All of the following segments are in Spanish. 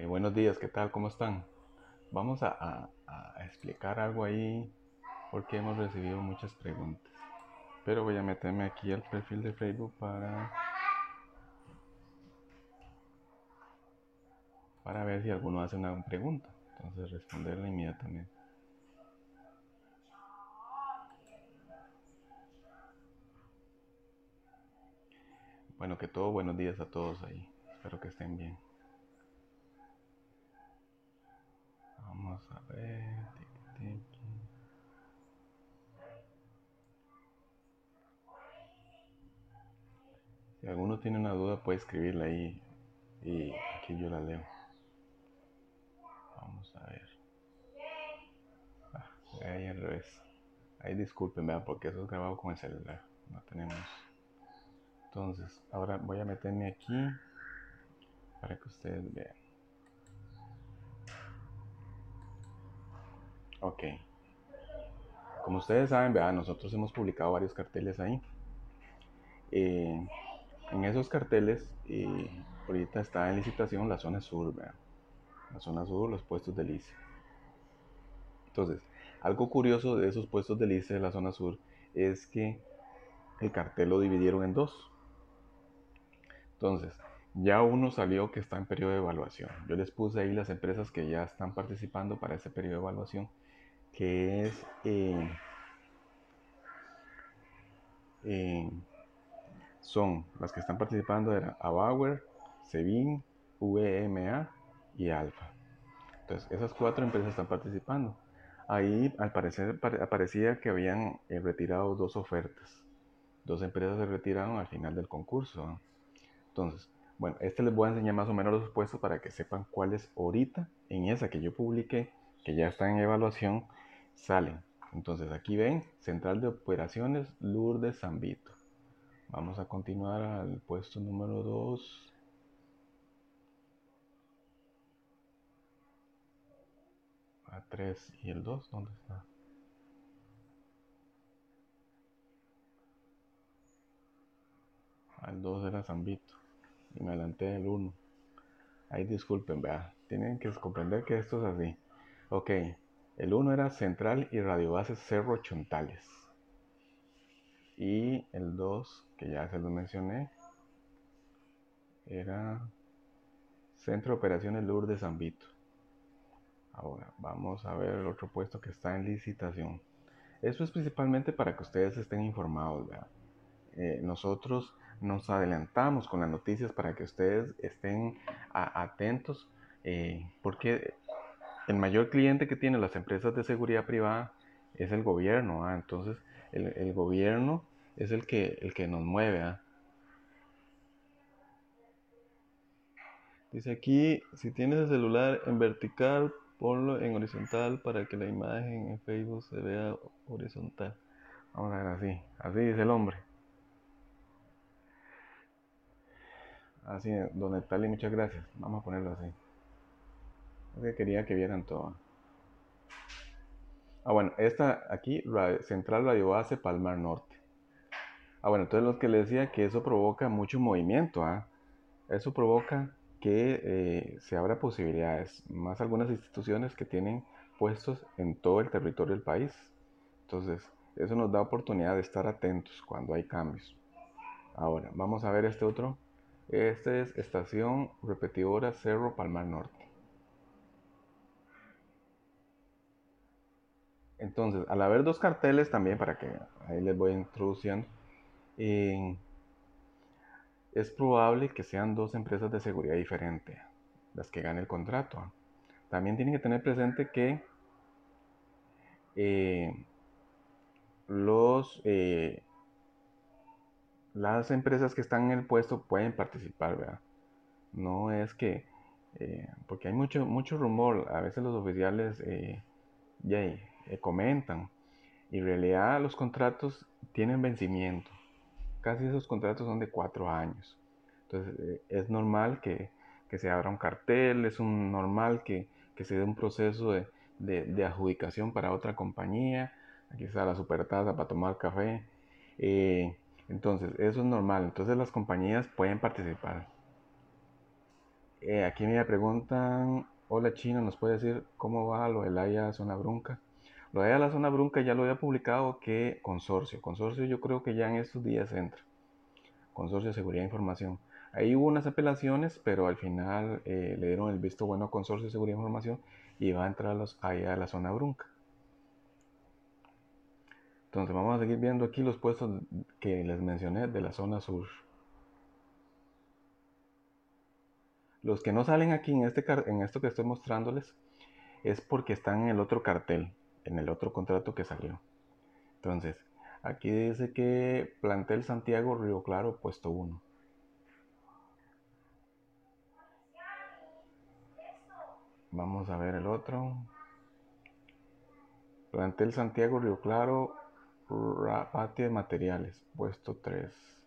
Eh, buenos días, ¿qué tal? ¿Cómo están? Vamos a, explicar algo ahí porque hemos recibido muchas preguntas. Pero voy a meterme aquí al perfil de Facebook para, para ver si alguno hace una pregunta. Entonces responderla inmediatamente. Bueno, que todo buenos días a todos ahí. Espero que estén bien. Vamos a ver. Si alguno tiene una duda puede escribirla ahí y aquí yo la leo. Vamos a ver. Ah, ahí al revés. Ahí disculpen, porque eso es grabado con el celular. No tenemos. Entonces, ahora voy a meterme aquí para que ustedes vean. Ok. Como ustedes saben, nosotros hemos publicado varios carteles ahí. Eh, en esos carteles, eh, ahorita está en licitación la zona sur, vean. La zona sur, los puestos de lice. Entonces, algo curioso de esos puestos de lice de la zona sur es que el cartel lo dividieron en dos. Entonces, ya uno salió que está en periodo de evaluación. Yo les puse ahí las empresas que ya están participando para ese periodo de evaluación, que es eh, eh, son las que están participando eran Abauer, Sevin, VMA y Alfa. Entonces, esas cuatro empresas están participando. Ahí, al parecer, parecía que habían eh, retirado dos ofertas. Dos empresas se retiraron al final del concurso. Entonces, bueno, este les voy a enseñar más o menos los puestos para que sepan cuáles ahorita en esa que yo publiqué, que ya está en evaluación, salen. Entonces aquí ven, Central de Operaciones Lourdes Zambito. Vamos a continuar al puesto número 2. A 3 y el 2, ¿dónde está? Al 2 era Zambito y me adelanté del 1. Ahí disculpen, vea. Tienen que comprender que esto es así. Ok, el 1 era Central y Radiobase Cerro Chontales. Y el 2, que ya se lo mencioné, era Centro de Operaciones Lourdes Zambito. Ahora, vamos a ver el otro puesto que está en licitación. Eso es principalmente para que ustedes estén informados. Eh, nosotros nos adelantamos con las noticias para que ustedes estén atentos, eh, porque el mayor cliente que tienen las empresas de seguridad privada es el gobierno, ¿ah? entonces el, gobierno es el que, el que nos mueve. ¿ah? Dice aquí, si tienes el celular en vertical, ponlo en horizontal para que la imagen en Facebook se vea horizontal. Vamos a ver así, así dice el hombre. Así, don Netali, muchas gracias. Vamos a ponerlo así. Que quería que vieran todo. Ah, bueno, esta aquí, Central Radio Base Palmar Norte. Ah, bueno, entonces lo que les decía que eso provoca mucho movimiento. ¿ah? Eso provoca que eh, se abra posibilidades. Más algunas instituciones que tienen puestos en todo el territorio del país. Entonces, eso nos da oportunidad de estar atentos cuando hay cambios. Ahora, vamos a ver este otro. Esta es estación repetidora Cerro Palmar Norte. Entonces, al haber dos carteles también, para que ahí les voy introduciendo, eh, es probable que sean dos empresas de seguridad diferentes las que ganen el contrato. También tienen que tener presente que eh, los eh, las empresas que están en el puesto pueden participar, ¿verdad? No es que, eh, porque hay mucho, mucho rumor, a veces los oficiales eh, ya, eh, comentan, y en realidad los contratos tienen vencimiento, casi esos contratos son de cuatro años, entonces es normal que, se abra un cartel, es un, normal que, se dé un proceso de, de, adjudicación para otra compañía, aquí está la supertasa para tomar café, entonces, eso es normal. Entonces las compañías pueden participar. Eh, aquí me preguntan, hola Chino, ¿nos puede decir cómo va lo del AIA Zona Brunca? Lo de la Zona Brunca ya lo había publicado que Consorcio. Consorcio yo creo que ya en estos días entra. Consorcio de Seguridad e Información. Ahí hubo unas apelaciones, pero al final eh, le dieron el visto bueno a Consorcio de Seguridad e Información y va a entrar los, ahí a la Zona Brunca. Entonces vamos a seguir viendo aquí los puestos que les mencioné de la zona sur. Los que no salen aquí en, este, en esto que estoy mostrándoles es porque están en el otro cartel, en el otro contrato que salió. Entonces, aquí dice que plantel Santiago Río Claro, puesto 1. Vamos a ver el otro. Plantel Santiago Río Claro, patio de materiales, puesto 3.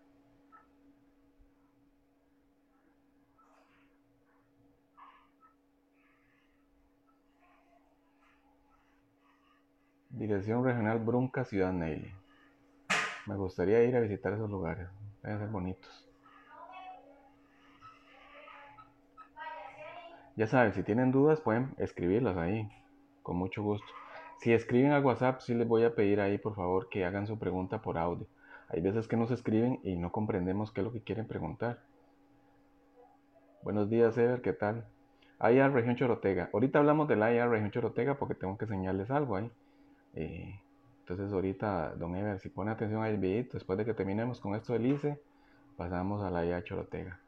Dirección Regional Brunca, Ciudad Neily. Me gustaría ir a visitar esos lugares. Deben ser bonitos. Ya saben, si tienen dudas pueden escribirlas ahí. Con mucho gusto. Si escriben a WhatsApp, sí les voy a pedir ahí, por favor, que hagan su pregunta por audio. Hay veces que nos escriben y no comprendemos qué es lo que quieren preguntar. Buenos días, Ever, ¿qué tal? AIA Región Chorotega. Ahorita hablamos de la AIA Región Chorotega porque tengo que enseñarles algo ahí. Eh, entonces ahorita, don Ever, si pone atención al video, después de que terminemos con esto del ICE, pasamos a la IA Chorotega.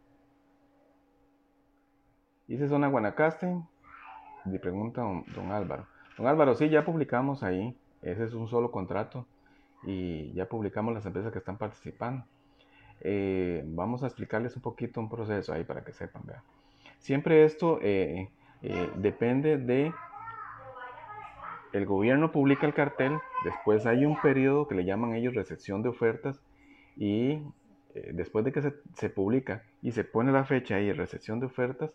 ICE Zona Guanacaste, le pregunta don, Álvaro. Don Álvaro, sí, ya publicamos ahí, ese es un solo contrato y ya publicamos las empresas que están participando. Eh, vamos a explicarles un poquito un proceso ahí para que sepan. Siempre esto eh, depende de el gobierno publica el cartel, después hay un periodo que le llaman ellos recepción de ofertas y eh, después de que se, publica y se pone la fecha ahí, recepción de ofertas,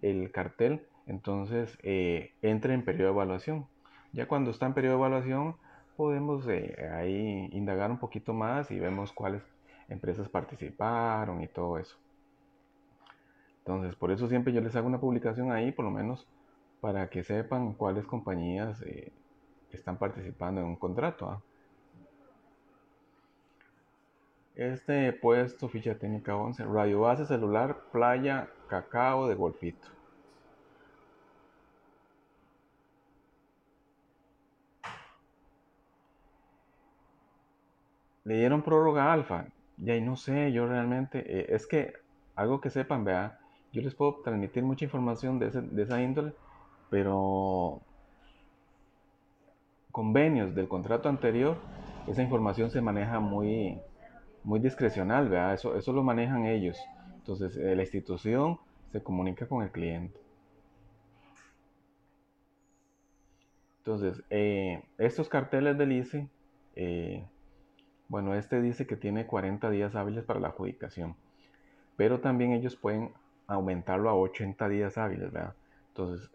el cartel entonces eh, entra en periodo de evaluación. Ya cuando está en periodo de evaluación podemos eh, ahí indagar un poquito más y vemos cuáles empresas participaron y todo eso. Entonces, por eso siempre yo les hago una publicación ahí, por lo menos para que sepan cuáles compañías están participando en un contrato. ¿ah? Este puesto, ficha técnica 11, radio base celular, playa, cacao de golpito. Le dieron prórroga alfa. Y ahí no sé, yo realmente, eh, es que algo que sepan, vea, yo les puedo transmitir mucha información de, de esa índole, pero convenios del contrato anterior, esa información se maneja muy, muy discrecional, ¿verdad? Eso, eso lo manejan ellos. Entonces, eh, la institución se comunica con el cliente. Entonces, eh, estos carteles del ICE, eh, bueno, este dice que tiene 40 días hábiles para la adjudicación, pero también ellos pueden aumentarlo a 80 días hábiles, ¿verdad? Entonces,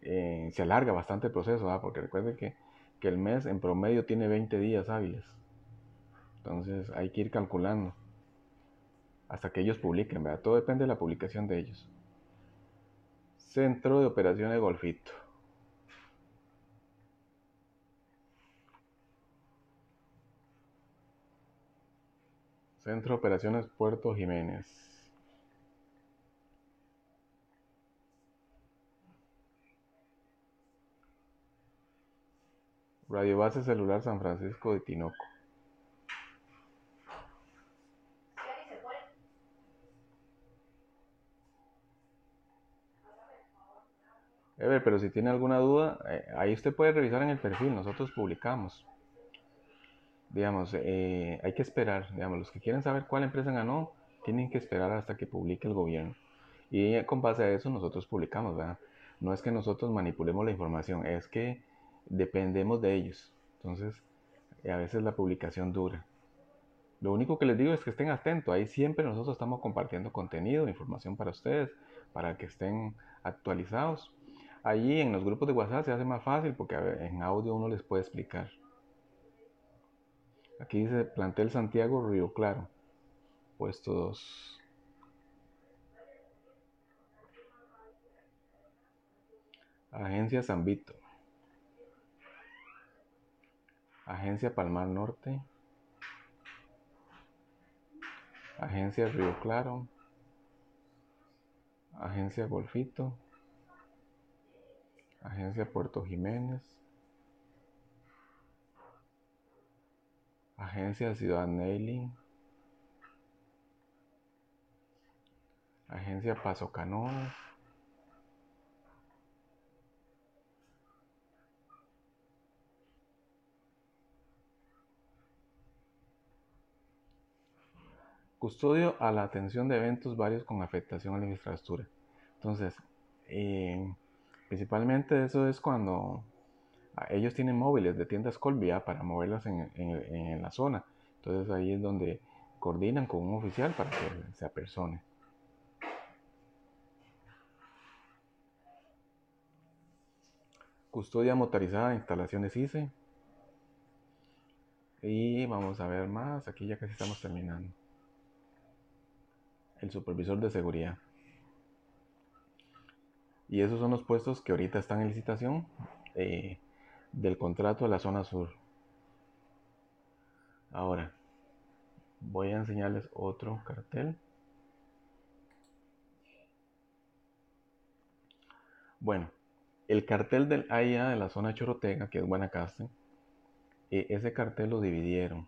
se alarga bastante el proceso, porque recuerden que, el mes en promedio tiene 20 días hábiles. Entonces hay que ir calculando hasta que ellos publiquen, ¿verdad? Todo depende de la publicación de ellos. Centro de Operaciones Golfito. Centro de Operaciones Puerto Jiménez. Radio Base Celular San Francisco de Tinoco. Ever, pero si tiene alguna duda, eh, ahí usted puede revisar en el perfil, nosotros publicamos. Digamos, eh, hay que esperar, digamos, los que quieren saber cuál empresa ganó, tienen que esperar hasta que publique el gobierno. Y con base a eso nosotros publicamos, ¿verdad? No es que nosotros manipulemos la información, es que dependemos de ellos. Entonces, eh, a veces la publicación dura. Lo único que les digo es que estén atentos. Ahí siempre nosotros estamos compartiendo contenido, información para ustedes, para que estén actualizados. Allí en los grupos de WhatsApp se hace más fácil porque en audio uno les puede explicar. Aquí dice Plantel Santiago Río Claro, puesto 2. Agencia San Agencia Palmar Norte. Agencia Río Claro. Agencia Golfito. Agencia Puerto Jiménez. Agencia Ciudad Neiling. Agencia Paso Canoas. Custodio a la atención de eventos varios con afectación a la infraestructura. Entonces, eh, principalmente eso es cuando ah, ellos tienen móviles de tiendas Colvia para moverlas en, en, la zona. Entonces ahí es donde coordinan con un oficial para que se apersone. Custodia motorizada, instalaciones ICE. Y vamos a ver más, aquí ya casi estamos terminando. El supervisor de seguridad. Y esos son los puestos que ahorita están en licitación eh, del contrato de la zona sur. Ahora, voy a enseñarles otro cartel. Bueno, el cartel del AIA de la zona Chorotega, que es Guanacaste, eh, ese cartel lo dividieron.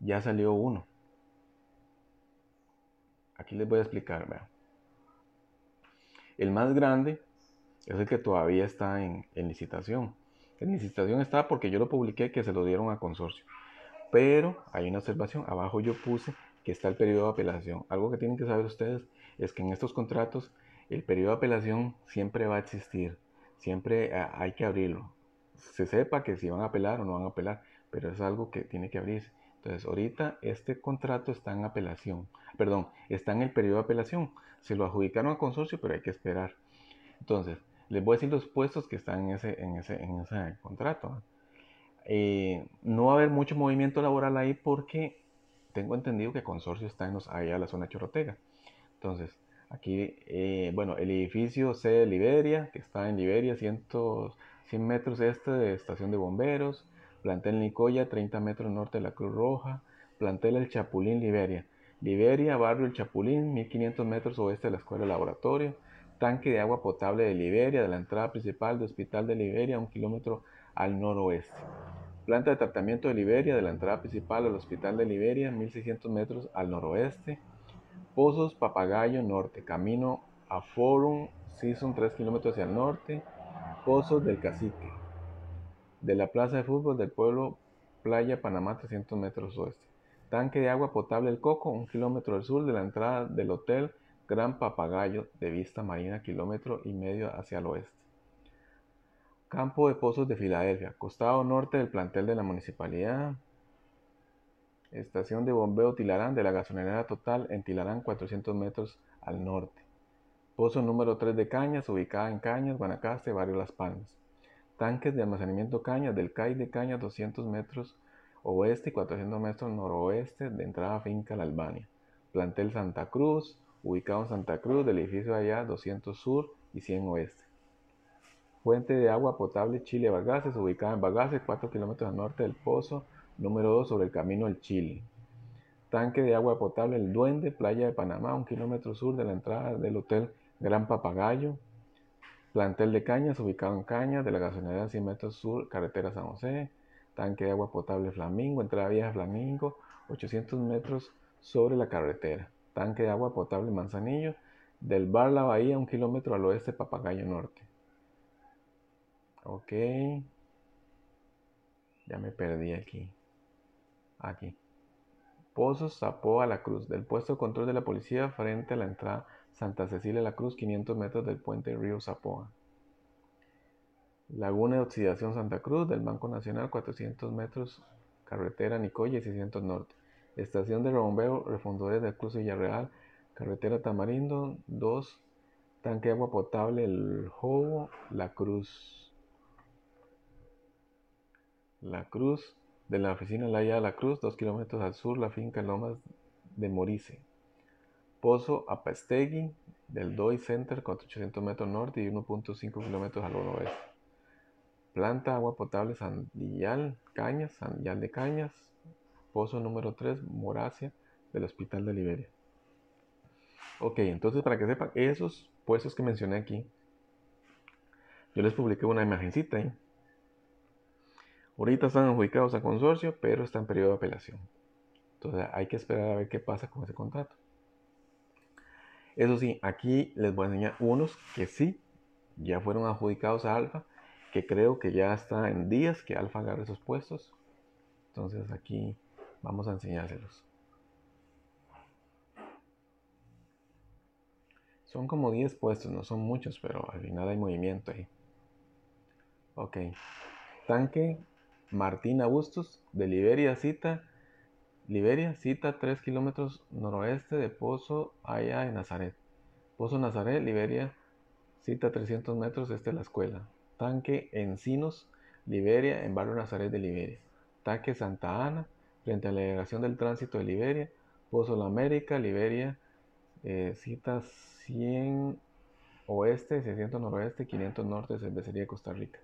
Ya salió uno. Aquí les voy a explicar, vean. El más grande es el que todavía está en, en, licitación. En licitación está porque yo lo publiqué que se lo dieron a consorcio. Pero hay una observación. Abajo yo puse que está el periodo de apelación. Algo que tienen que saber ustedes es que en estos contratos el periodo de apelación siempre va a existir, siempre eh, hay que abrirlo. Se sepa que si van a apelar o no van a apelar, pero es algo que tiene que abrirse. Entonces, ahorita este contrato está en apelación, perdón, está en el periodo de apelación. Se lo adjudicaron al consorcio, pero hay que esperar. Entonces, les voy a decir los puestos que están en ese, en ese, en ese contrato. Eh, no va a haber mucho movimiento laboral ahí porque tengo entendido que consorcio está en los, allá la zona Chorotega. Entonces, Aquí, eh, bueno, el edificio C de Liberia, que está en Liberia, 100, 100 metros este de estación de bomberos. Plantel Nicoya, 30 metros norte de la Cruz Roja. Plantel El Chapulín, Liberia. Liberia, barrio El Chapulín, 1500 metros oeste de la escuela laboratorio. Tanque de agua potable de Liberia, de la entrada principal del Hospital de Liberia, un kilómetro al noroeste. Planta de tratamiento de Liberia, de la entrada principal del Hospital de Liberia, 1600 metros al noroeste. Pozos Papagayo Norte, camino a Forum Season 3 kilómetros hacia el norte. Pozos del Cacique, de la plaza de fútbol del pueblo Playa Panamá 300 metros oeste. Tanque de agua potable El Coco, un kilómetro al sur de la entrada del hotel Gran Papagayo de Vista Marina, kilómetro y medio hacia el oeste. Campo de Pozos de Filadelfia, costado norte del plantel de la municipalidad, Estación de bombeo Tilarán de la gasolinera total en Tilarán 400 metros al norte. Pozo número 3 de Cañas, ubicada en Cañas, Guanacaste, barrio Las Palmas. Tanques de almacenamiento Cañas del CAI de Cañas 200 metros oeste y 400 metros noroeste de entrada finca La Albania. Plantel Santa Cruz, ubicado en Santa Cruz, del edificio allá 200 sur y 100 oeste. Fuente de agua potable Chile Bagaces, ubicada en Bagaces, 4 kilómetros al norte del pozo Número 2 sobre el camino al Chile. Tanque de agua potable El Duende, playa de Panamá, un kilómetro sur de la entrada del Hotel Gran Papagayo. Plantel de Cañas, ubicado en Cañas, de la gasolinera 100 metros sur, carretera San José. Tanque de agua potable Flamingo, entrada vieja Flamingo, 800 metros sobre la carretera. Tanque de agua potable Manzanillo, del bar La Bahía, un kilómetro al oeste Papagayo Norte. Ok. Ya me perdí aquí aquí. Pozos a La Cruz, del puesto de control de la policía frente a la entrada Santa Cecilia La Cruz, 500 metros del puente Río Zapoa. Laguna de Oxidación Santa Cruz, del Banco Nacional, 400 metros, carretera Nicoya, 600 norte. Estación de bombeo, refundadores del Cruz Villarreal, carretera Tamarindo, 2, tanque de agua potable, el Jobo, La Cruz. La Cruz, de la oficina Laya de la Cruz, dos kilómetros al sur, la finca Lomas de Morice. Pozo Apastegui, del Doi Center, 400 metros norte y 1.5 kilómetros al noroeste. Planta agua potable Sandillal, Cañas, Sandillal de Cañas, pozo número 3, Moracia, del Hospital de Liberia. Ok, entonces para que sepan, esos puestos que mencioné aquí, yo les publiqué una imagencita ahí. Ahorita están adjudicados a consorcio, pero está en periodo de apelación. Entonces hay que esperar a ver qué pasa con ese contrato. Eso sí, aquí les voy a enseñar unos que sí ya fueron adjudicados a Alfa, que creo que ya está en días que Alfa agarre esos puestos. Entonces aquí vamos a enseñárselos. Son como 10 puestos, no son muchos, pero al final hay movimiento ahí. Ok. Tanque Martín Bustos de Liberia Cita. Liberia Cita 3 kilómetros noroeste de Pozo allá en Nazaret. Pozo Nazaret, Liberia Cita 300 metros este de la escuela. Tanque Encinos, Liberia en barrio Nazaret de Liberia. Tanque Santa Ana frente a la delegación del tránsito de Liberia. Pozo La América, Liberia. Eh, cita 100 oeste, 600 noroeste, 500 norte, cervecería Costa Rica.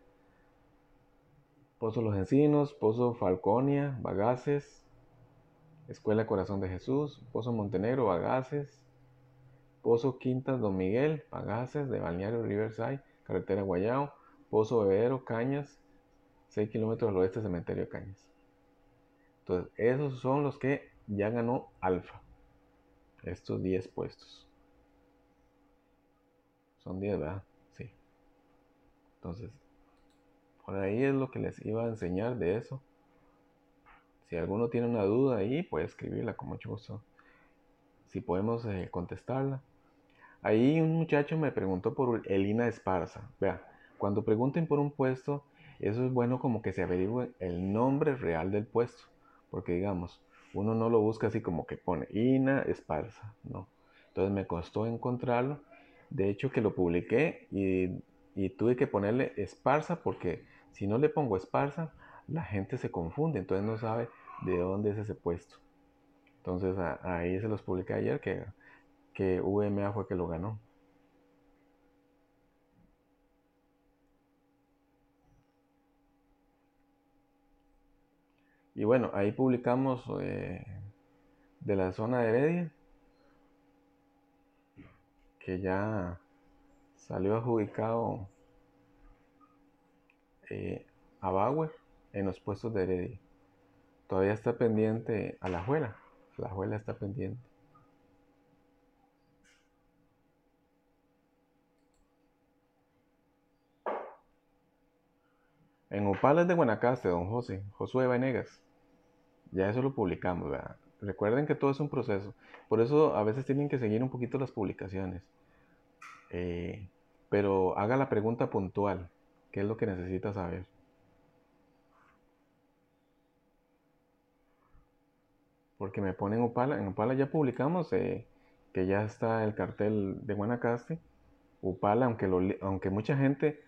Pozo Los Encinos, Pozo Falconia, Bagaces, Escuela Corazón de Jesús, Pozo Montenegro, Bagaces, Pozo Quintas Don Miguel, Bagaces, de Balneario Riverside, Carretera Guayao, Pozo Bebero, Cañas, 6 kilómetros al oeste, Cementerio Cañas. Entonces, esos son los que ya ganó Alfa, estos 10 puestos. Son 10, ¿verdad? Sí. Entonces, por ahí es lo que les iba a enseñar de eso. Si alguno tiene una duda ahí, puede escribirla con mucho gusto. Si podemos eh, contestarla. Ahí un muchacho me preguntó por Elina Esparza. Vea, cuando pregunten por un puesto, eso es bueno como que se averigüe el nombre real del puesto. Porque digamos, uno no lo busca así como que pone Ina Esparza, no. Entonces me costó encontrarlo de hecho que lo publiqué y, tuve que ponerle esparza porque si no le pongo esparza, la gente se confunde, entonces no sabe de dónde es ese puesto. Entonces ahí se los publiqué ayer que, que VMA fue que lo ganó. Y bueno, ahí publicamos eh, de la zona de Heredia que ya salió adjudicado eh, a Bauer en los puestos de Heredia. Todavía está pendiente a la juela. La juela está pendiente. En Opales de Guanacaste, don José, Josué Venegas. Ya eso lo publicamos. Recuerden que todo es un proceso. Por eso a veces tienen que seguir un poquito las publicaciones. Eh, pero haga la pregunta puntual. ¿Qué es lo que necesita saber? Porque me ponen Upala. En Upala ya publicamos eh, que ya está el cartel de Guanacaste. Upala, aunque, aunque mucha gente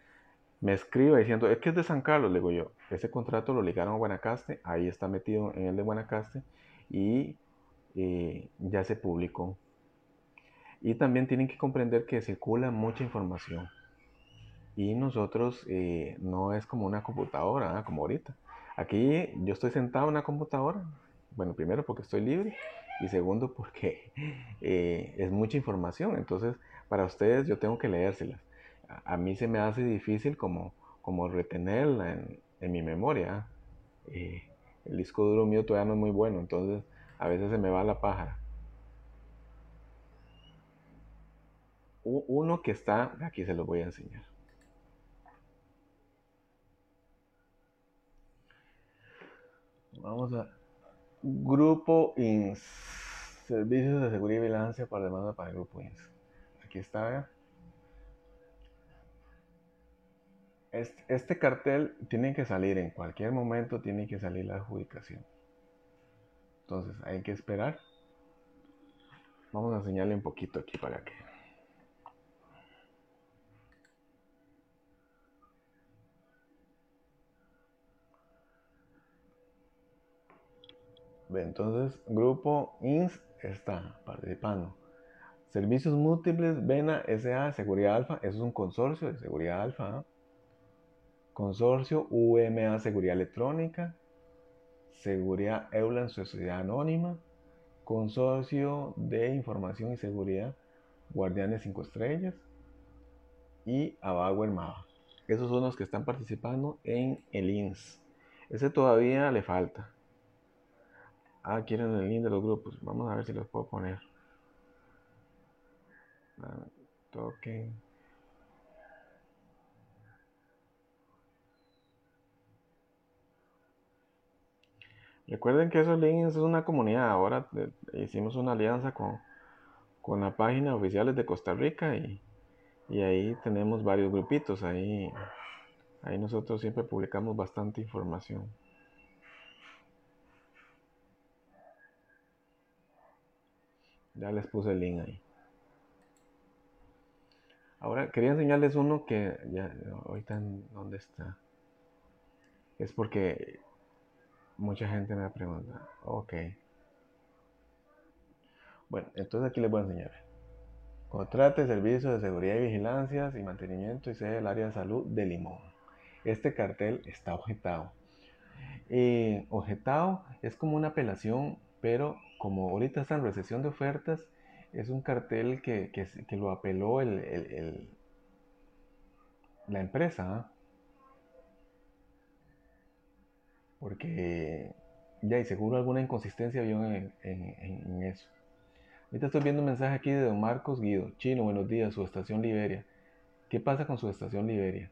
me escribe diciendo, es que es de San Carlos, le digo yo, ese contrato lo ligaron a Guanacaste, ahí está metido en el de Guanacaste y eh, ya se publicó. Y también tienen que comprender que circula mucha información. Y nosotros eh, no es como una computadora, como ahorita. Aquí yo estoy sentado en una computadora. Bueno, primero porque estoy libre y segundo porque eh, es mucha información. Entonces, para ustedes yo tengo que leérselas. A, mí se me hace difícil como, como retenerla en, mi memoria. el disco duro mío todavía no es muy bueno, entonces a veces se me va la pájara. Uno que está, aquí se lo voy a enseñar. Vamos a Grupo INS, Servicios de Seguridad y Vigilancia para demanda para Grupo INS. Aquí está. Este, este cartel tiene que salir en cualquier momento, tiene que salir la adjudicación. Entonces hay que esperar. Vamos a enseñarle un poquito aquí para que... Entonces, grupo INS está participando. Servicios múltiples, Vena SA, Seguridad Alfa, eso es un consorcio de Seguridad Alfa. ¿ah? Consorcio UMA Seguridad Electrónica, Seguridad Eulan Sociedad Anónima, Consorcio de Información y Seguridad Guardianes 5 Estrellas y Abagüer Mava. Esos son los que están participando en el INS. Ese todavía le falta. Ah, quieren el link de los grupos. Vamos a ver si los puedo poner. Ah, token. Recuerden que esos links es una comunidad. Ahora eh, hicimos una alianza con, con la página oficiales de Costa Rica y, y ahí tenemos varios grupitos. Ahí, ahí nosotros siempre publicamos bastante información. Ya les puse el link ahí. Ahora quería enseñarles uno que ya ahorita dónde está. Es porque mucha gente me pregunta. Ok. Bueno, entonces aquí les voy a enseñar. Contrate servicios de seguridad y vigilancias y mantenimiento y sede del área de salud de Limón. Este cartel está objetado. Eh, objetado es como una apelación, pero como ahorita está en recesión de ofertas, es un cartel que, lo apeló el, la empresa. ¿ah? Porque ya, y seguro alguna inconsistencia vio en, eso. Ahorita estoy viendo un mensaje aquí de don Marcos Guido. Chino, buenos días, su estación Liberia. ¿Qué pasa con su estación Liberia?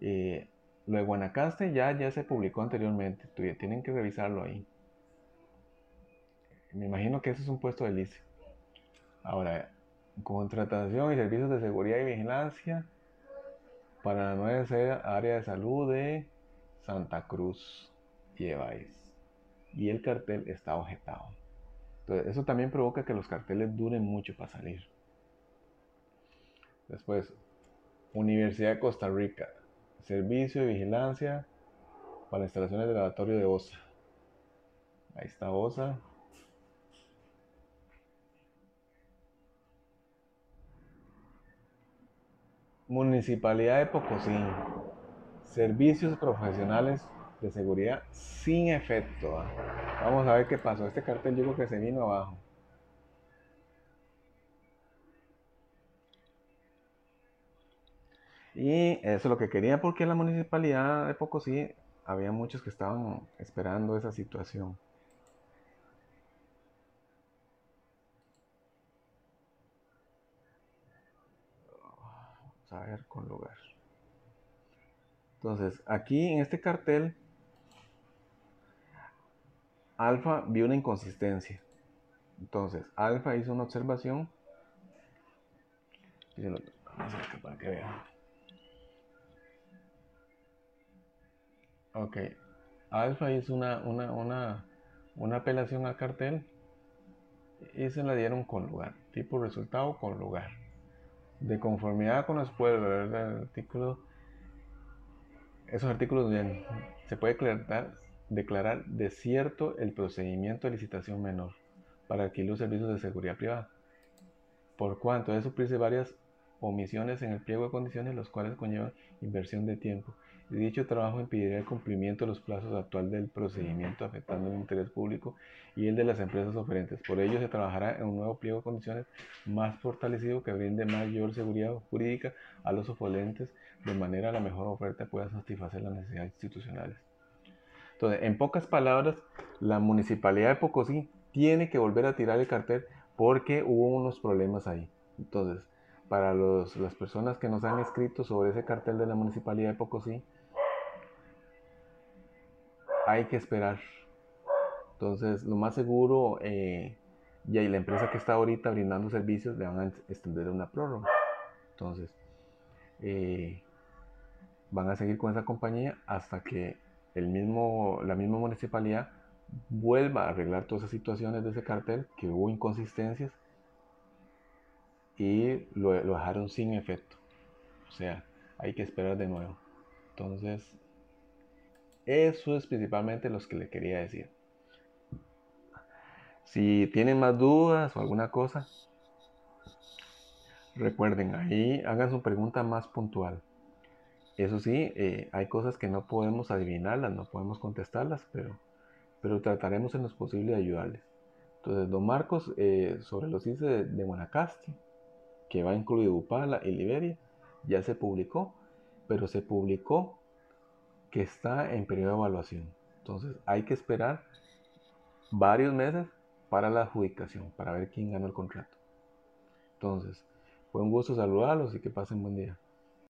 Eh, lo de Guanacaste ya, ya se publicó anteriormente. Tienen que revisarlo ahí. Me imagino que ese es un puesto de lice. Ahora, contratación y servicios de seguridad y vigilancia para la nueva área de salud de Santa Cruz y Y el cartel está objetado. Entonces, eso también provoca que los carteles duren mucho para salir. Después, Universidad de Costa Rica, servicio de vigilancia para instalaciones de laboratorio de OSA. Ahí está OSA. Municipalidad de Pocosín. Servicios profesionales de seguridad sin efecto. ¿ah? Vamos a ver qué pasó. Este cartel yo que se vino abajo. Y eso es lo que quería porque en la municipalidad de Pocosí había muchos que estaban esperando esa situación. A con lugar. Entonces, aquí en este cartel, Alfa vio una inconsistencia. Entonces, Alfa hizo una observación. para que vean. Ok. Alfa hizo una, una, una, una apelación al cartel y se la dieron con lugar. Tipo resultado con lugar de conformidad con los pueblos, artículo, esos artículos bien, se puede declarar, declarar desierto el procedimiento de licitación menor para adquirir los servicios de seguridad privada, por cuanto de suplirse varias omisiones en el pliego de condiciones, los cuales conllevan inversión de tiempo Dicho trabajo impediría el cumplimiento de los plazos actuales del procedimiento afectando el interés público y el de las empresas oferentes. Por ello se trabajará en un nuevo pliego de condiciones más fortalecido que brinde mayor seguridad jurídica a los oferentes de manera que la mejor oferta pueda satisfacer las necesidades institucionales. Entonces, en pocas palabras, la municipalidad de Pocosí tiene que volver a tirar el cartel porque hubo unos problemas ahí. Entonces, para las personas que nos han escrito sobre ese cartel de la municipalidad de Pocosí, hay que esperar. Entonces, lo más seguro, eh, y la empresa que está ahorita brindando servicios le van a extender una prórroga. Entonces, eh, van a seguir con esa compañía hasta que el mismo, la misma municipalidad vuelva a arreglar todas esas situaciones de ese cartel, que hubo inconsistencias y lo, lo dejaron sin efecto. O sea, hay que esperar de nuevo. Entonces, eso es principalmente lo que le quería decir. Si tienen más dudas o alguna cosa, Recuerden, ahí hagan su pregunta más puntual. Eso sí, eh, hay cosas que no podemos adivinarlas, no podemos contestarlas, pero, pero trataremos en lo posible de ayudarles. Entonces, don Marcos, eh, sobre los ICE de, de Guanacaste, que va a incluir Upala y Liberia, ya se publicó, pero se publicó que está en periodo de evaluación. Entonces, hay que esperar varios meses para la adjudicación, para ver quién ganó el contrato. Entonces, fue un gusto saludarlos y que pasen buen día.